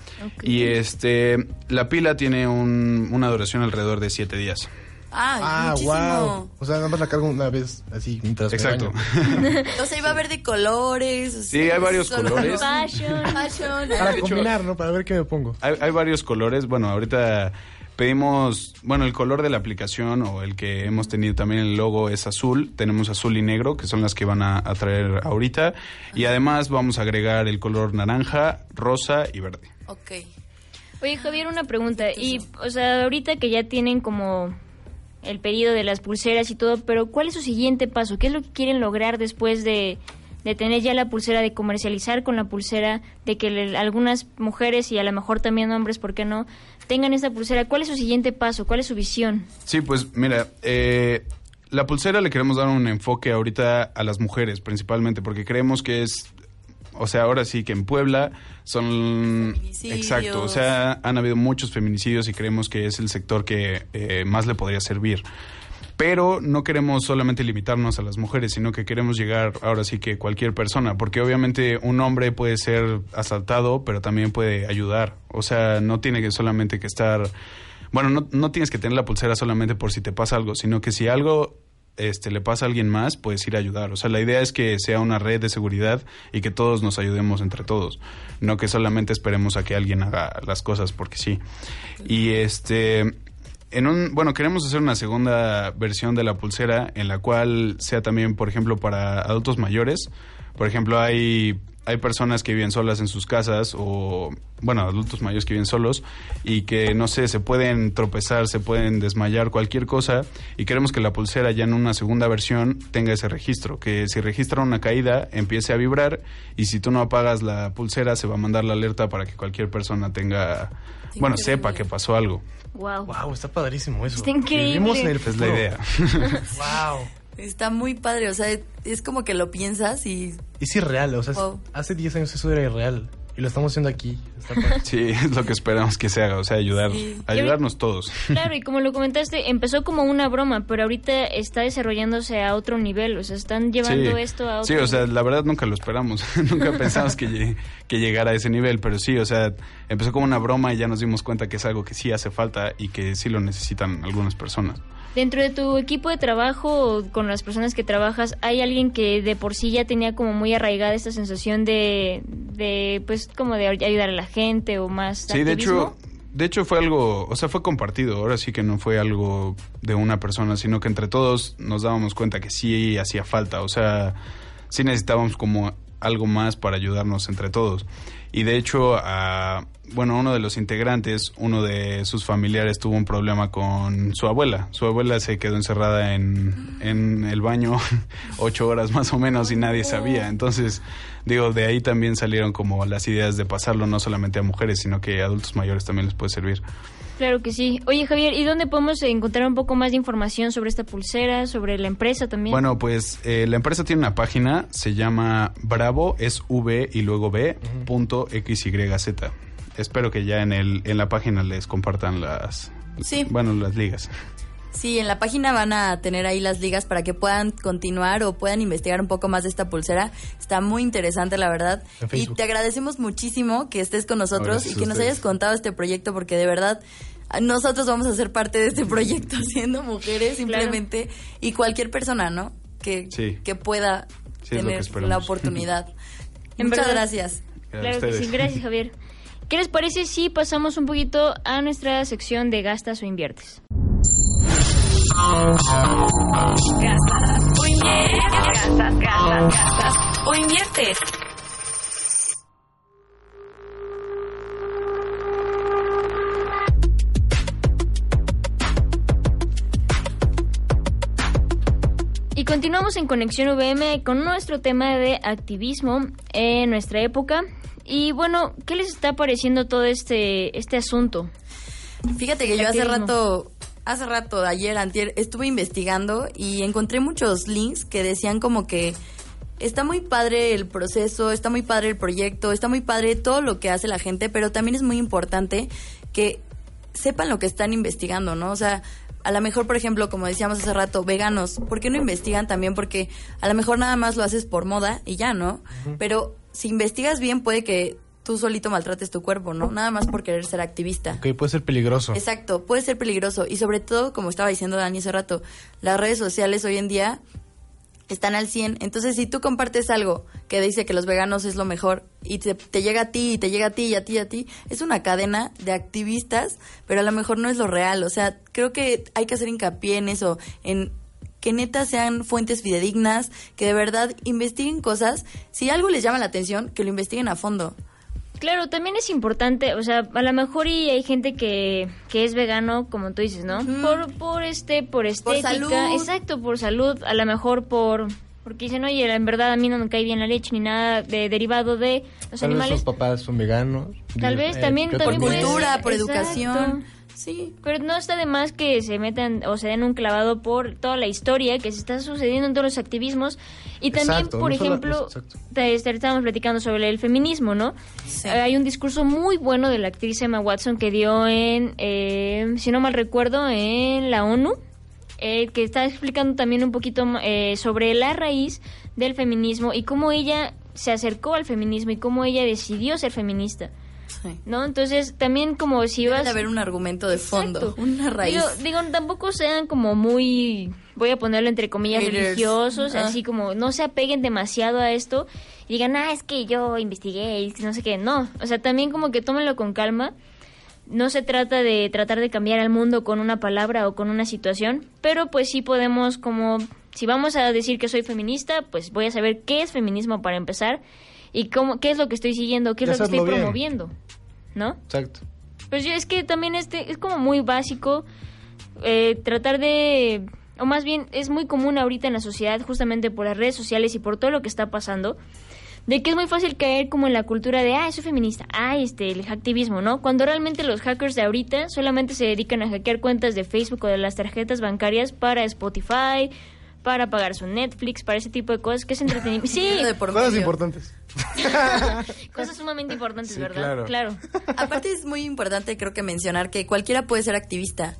Y este, la pila tiene un- una duración alrededor de siete días. Ah, Ah, muchísimo. wow. O sea, nada más la cargo una vez así mientras Exacto. [LAUGHS] O sea, iba a haber de colores. o Sí, hay varios colores. [LAUGHS] Fashion. Fashion. Para combinar, ¿no? Para ver qué me pongo. Hay, hay varios colores. Bueno, ahorita pedimos, bueno, el color de la aplicación o el que hemos tenido también el logo es azul. Tenemos azul y negro, que son las que van a, a traer ahorita. Y además vamos a agregar el color naranja, rosa y verde. Ok. Oye, Javier, una pregunta. Y, o sea, ahorita que ya tienen como el pedido de las pulseras y todo, pero ¿cuál es su siguiente paso? ¿Qué es lo que quieren lograr después de, de tener ya la pulsera, de comercializar con la pulsera, de que le- algunas mujeres y a lo mejor también hombres, ¿por qué no?, tengan esta pulsera. ¿Cuál es su siguiente paso? ¿Cuál es su visión? Sí, pues mira, eh, la pulsera le queremos dar un enfoque ahorita a las mujeres principalmente, porque creemos que es, o sea, ahora sí que en Puebla son... Feminicidios. Exacto, o sea, han habido muchos feminicidios y creemos que es el sector que eh, más le podría servir. Pero no queremos solamente limitarnos a las mujeres, sino que queremos llegar ahora sí que cualquier persona, porque obviamente un hombre puede ser asaltado, pero también puede ayudar. O sea, no tiene que solamente que estar bueno, no, no tienes que tener la pulsera solamente por si te pasa algo, sino que si algo este, le pasa a alguien más, puedes ir a ayudar. O sea, la idea es que sea una red de seguridad y que todos nos ayudemos entre todos, no que solamente esperemos a que alguien haga las cosas porque sí. Y este, en un, bueno, queremos hacer una segunda versión de la pulsera en la cual sea también, por ejemplo, para adultos mayores. Por ejemplo, hay hay personas que viven solas en sus casas o, bueno, adultos mayores que viven solos y que, no sé, se pueden tropezar, se pueden desmayar, cualquier cosa y queremos que la pulsera ya en una segunda versión tenga ese registro, que si registra una caída empiece a vibrar y si tú no apagas la pulsera se va a mandar la alerta para que cualquier persona tenga, bueno, sepa que pasó algo. Wow. Wow, está padrísimo eso. Está increíble. Vivimos en el es la idea. [LAUGHS] Wow. Está muy padre, o sea, es como que lo piensas y sí, irreal, o sea, es- Wow. hace 10 años eso era irreal. Y lo estamos haciendo aquí. [LAUGHS] Sí, es lo que esperamos que se haga, o sea, ayudar, Sí. ayudarnos todos. Claro, y como lo comentaste, empezó como una broma, pero ahorita está desarrollándose a otro nivel, o sea, están llevando Sí. esto a otro Sí, o sea, la verdad nunca lo esperamos. [LAUGHS] nunca [LAUGHS] pensamos que, que llegara a ese nivel, pero sí, o sea, empezó como una broma y ya nos dimos cuenta que es algo que sí hace falta y que sí lo necesitan algunas personas. Dentro de tu equipo de trabajo, o con las personas que trabajas, ¿hay alguien que de por sí ya tenía como muy arraigada esta sensación de, de pues, como de ayudar a la gente o más Sí, de hecho, de hecho fue algo, o sea, fue compartido. Ahora sí que no fue algo de una persona, sino que entre todos nos dábamos cuenta que sí hacía falta. O sea, sí necesitábamos como algo más para ayudarnos entre todos. Y de hecho, bueno, uno de los integrantes, uno de sus familiares tuvo un problema con su abuela. Su abuela se quedó encerrada en, en el baño [LAUGHS] ocho horas más o menos y nadie sabía. Entonces, digo, de ahí también salieron como las ideas de pasarlo no solamente a mujeres, sino que a adultos mayores también les puede servir. Claro que sí. Oye, Javier, ¿y dónde podemos encontrar un poco más de información sobre esta pulsera, sobre la empresa también? Bueno, pues eh, la empresa tiene una página, se llama Bravo, es V y luego B, punto XYZ. Espero que ya en, el, en la página les compartan las, Sí. bueno, las ligas. Sí, en la página van a tener ahí las ligas para que puedan continuar o puedan investigar un poco más de esta pulsera. Está muy interesante, la verdad. En Y te agradecemos muchísimo que estés con nosotros y que nos hayas contado este proyecto porque de verdad nosotros vamos a ser parte de este proyecto [LAUGHS] siendo mujeres simplemente y cualquier persona, ¿no? Que, Sí. que pueda Sí, que tener la [LAUGHS] oportunidad. En Muchas verdad. gracias. Claro que sí, gracias [LAUGHS] Javier. ¿Qué les parece si pasamos un poquito a nuestra sección de gastas o inviertes? Gastas o inviertes. Gastas, gastas, gastas o inviertes. Y continuamos en Conexión VM con nuestro tema de activismo en nuestra época. Y bueno, ¿qué les está pareciendo todo este, este asunto? Fíjate que yo hace rato, hace rato, ayer, antier, estuve investigando y encontré muchos links que decían como que está muy padre el proceso, está muy padre el proyecto, está muy padre todo lo que hace la gente, pero también es muy importante que sepan lo que están investigando, ¿no? O sea, a lo mejor, por ejemplo, como decíamos hace rato, veganos, ¿por qué no investigan también? Porque a lo mejor nada más lo haces por moda y ya, ¿no? Pero si investigas bien puede que tú solito maltrates tu cuerpo, ¿no? Nada más por querer ser activista. Que puede ser peligroso. Exacto, puede ser peligroso y sobre todo, como estaba diciendo Dani hace rato, las redes sociales hoy en día están al 100. Entonces, si tú compartes algo que dice que los veganos es lo mejor y te, te llega a ti y te llega a ti y a ti y a ti, es una cadena de activistas, pero a lo mejor no es lo real. O sea, creo que hay que hacer hincapié en eso, en que neta sean fuentes fidedignas, que de verdad investiguen cosas. Si algo les llama la atención, que lo investiguen a fondo. Claro, también es importante, o sea, a lo mejor y hay gente que, que es vegano, como tú dices, ¿no? Por, por este, por estética, salud. exacto, por salud, a lo mejor por, porque dicen, oye, en verdad a mí no me cae bien la leche ni nada de derivado de los Tal vez animales. sus papás son veganos. Tal vez eh, también, yo también Por cultura, por exacto. educación. Sí. Pero no está de más que se metan o se den un clavado por toda la historia que se está sucediendo en todos los activismos. Y también, Exacto, por no ejemplo, exacto. te- te- estábamos platicando sobre el feminismo, ¿no? Sí. Eh, Hay un discurso muy bueno de la actriz Emma Watson que dio en, eh, si no mal recuerdo, en la ONU, eh, que está explicando también un poquito eh, sobre la raíz del feminismo y cómo ella se acercó al feminismo y cómo ella decidió ser feminista. Sí. ¿No? Entonces, también como si Debe vas... de haber un argumento de fondo, Exacto. una raíz. Digo, digo, tampoco sean como muy, voy a ponerlo entre comillas, Haters. religiosos, Ah. así como no se apeguen demasiado a esto y digan, ah, es que yo investigué y no sé qué. No, o sea, también como que tómenlo con calma. No se trata de tratar de cambiar al mundo con una palabra o con una situación, pero pues sí podemos como, si vamos a decir que soy feminista, pues voy a saber qué es feminismo para empezar y cómo, qué es lo que estoy siguiendo, qué es lo que estoy bien. promoviendo, ¿no? Exacto. Pues yo es que también este es como muy básico eh, tratar de, o más bien es muy común ahorita en la sociedad, justamente por las redes sociales y por todo lo que está pasando, de que es muy fácil caer como en la cultura de, ah, soy feminista, ah, este, el activismo, ¿no? Cuando realmente los hackers de ahorita solamente se dedican a hackear cuentas de Facebook o de las tarjetas bancarias para Spotify, para pagar su Netflix, para ese tipo de cosas, que es entretenimiento. Sí, Dinero de por Cosas importantes. [LAUGHS] cosas sumamente importantes, Sí, ¿verdad? claro. Aparte es muy importante creo que mencionar que cualquiera puede ser activista,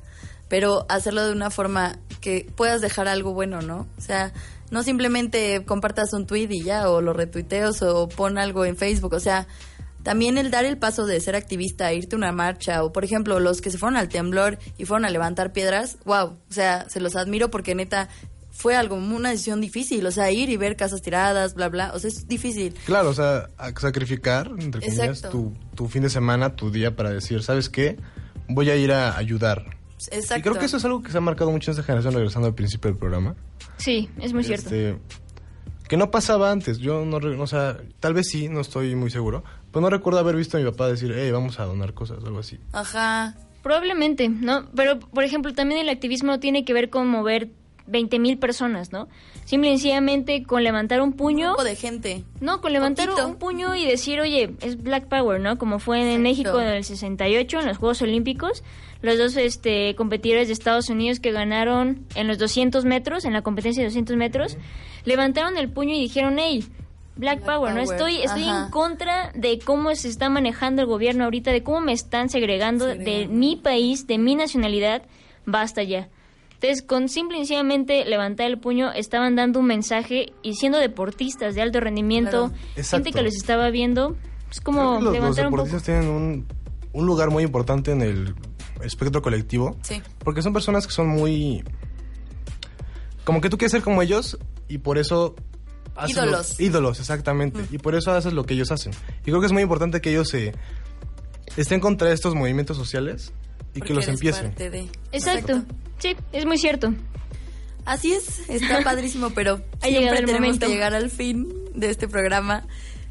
pero hacerlo de una forma que puedas dejar algo bueno, ¿no? O sea, no simplemente compartas un tweet y ya, o lo retuiteos o pon algo en Facebook, o sea, también el dar el paso de ser activista, irte a una marcha, o por ejemplo, los que se fueron al temblor y fueron a levantar piedras, wow, o sea, se los admiro porque neta fue algo, una decisión difícil, o sea, ir y ver casas tiradas, bla, bla, o sea, es difícil. Claro, o sea, sacrificar, entre comillas, Exacto. tu, tu fin de semana, tu día para decir, ¿sabes qué? Voy a ir a ayudar. Exacto. Y creo que eso es algo que se ha marcado mucho en esta generación, regresando al principio del programa. Sí, es muy cierto. Este, que no pasaba antes. Yo no, o sea, tal vez sí, no estoy muy seguro. Pero no recuerdo haber visto a mi papá decir, hey, vamos a donar cosas o algo así. Ajá. Probablemente, ¿no? Pero, por ejemplo, también el activismo tiene que ver con mover 20 mil personas, ¿no? Simple y sencillamente con levantar un Un puño, grupo de gente. no, con levantar Poquito. un puño y decir, oye, es Black Power, ¿no? Como fue en Exacto. México en el 68, en los Juegos Olímpicos, los dos este, competidores de Estados Unidos que ganaron en los 200 metros, en la competencia de 200 metros, levantaron el puño y dijeron, hey, Black, Black Power, ¿no? Estoy, estoy ajá. en contra de cómo se está manejando el gobierno ahorita, de cómo me están segregando de mi país, de mi nacionalidad, basta ya. Entonces, con simple y sencillamente levantar el puño, estaban dando un mensaje y siendo deportistas de alto rendimiento, Claro. gente Exacto. que los estaba viendo, es Creo como los, los levantar un poco. deportistas tienen un, un lugar muy importante en el espectro colectivo. Sí. Porque son personas que son muy... Como que tú quieres ser como ellos y por eso... lo- Ídolos. ídolos, exactamente. Y por eso haces lo que ellos hacen. Y creo que es muy importante que ellos se estén contra estos movimientos sociales y Porque que los empiecen. parte de- Exacto. Sí, es muy cierto. Así es, está [LAUGHS] padrísimo, pero Ha siempre el tenemos momento. que llegar al fin de este programa.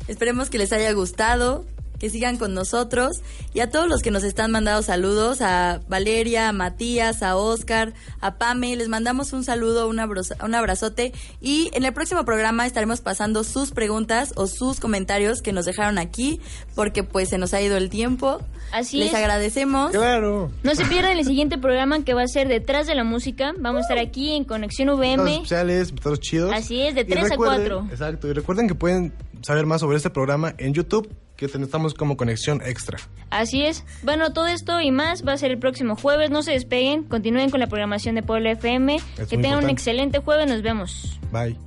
Esperemos que les haya gustado, que sigan con nosotros y a todos los que nos están mandando saludos, a Valeria, a Matías, a Oscar, a Pame, les mandamos un saludo, un, abroza- un abrazote y en el próximo programa estaremos pasando sus preguntas o sus comentarios que nos dejaron aquí porque pues se nos ha ido el tiempo. Así les es. agradecemos. Claro. No se pierdan el siguiente programa que va a ser Detrás de la Música. Vamos a estar aquí en Conexión VM. especiales, invitados chidos. Así es, de Y 3 a recuerden- 4. Exacto, y recuerden que pueden saber más sobre este programa en YouTube, que estamos como conexión extra. Así es. Bueno, todo esto y más va a ser el próximo jueves. No se despeguen. Continúen con la programación de Puebla FM. que tengan un excelente jueves. Nos vemos. Bye.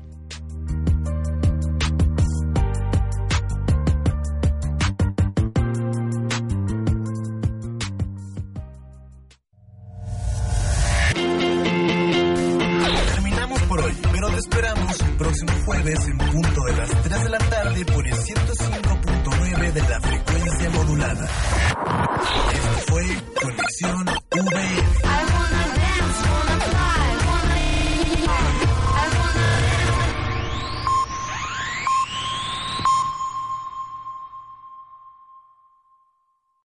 Terminamos por hoy, pero te esperamos el próximo jueves en punto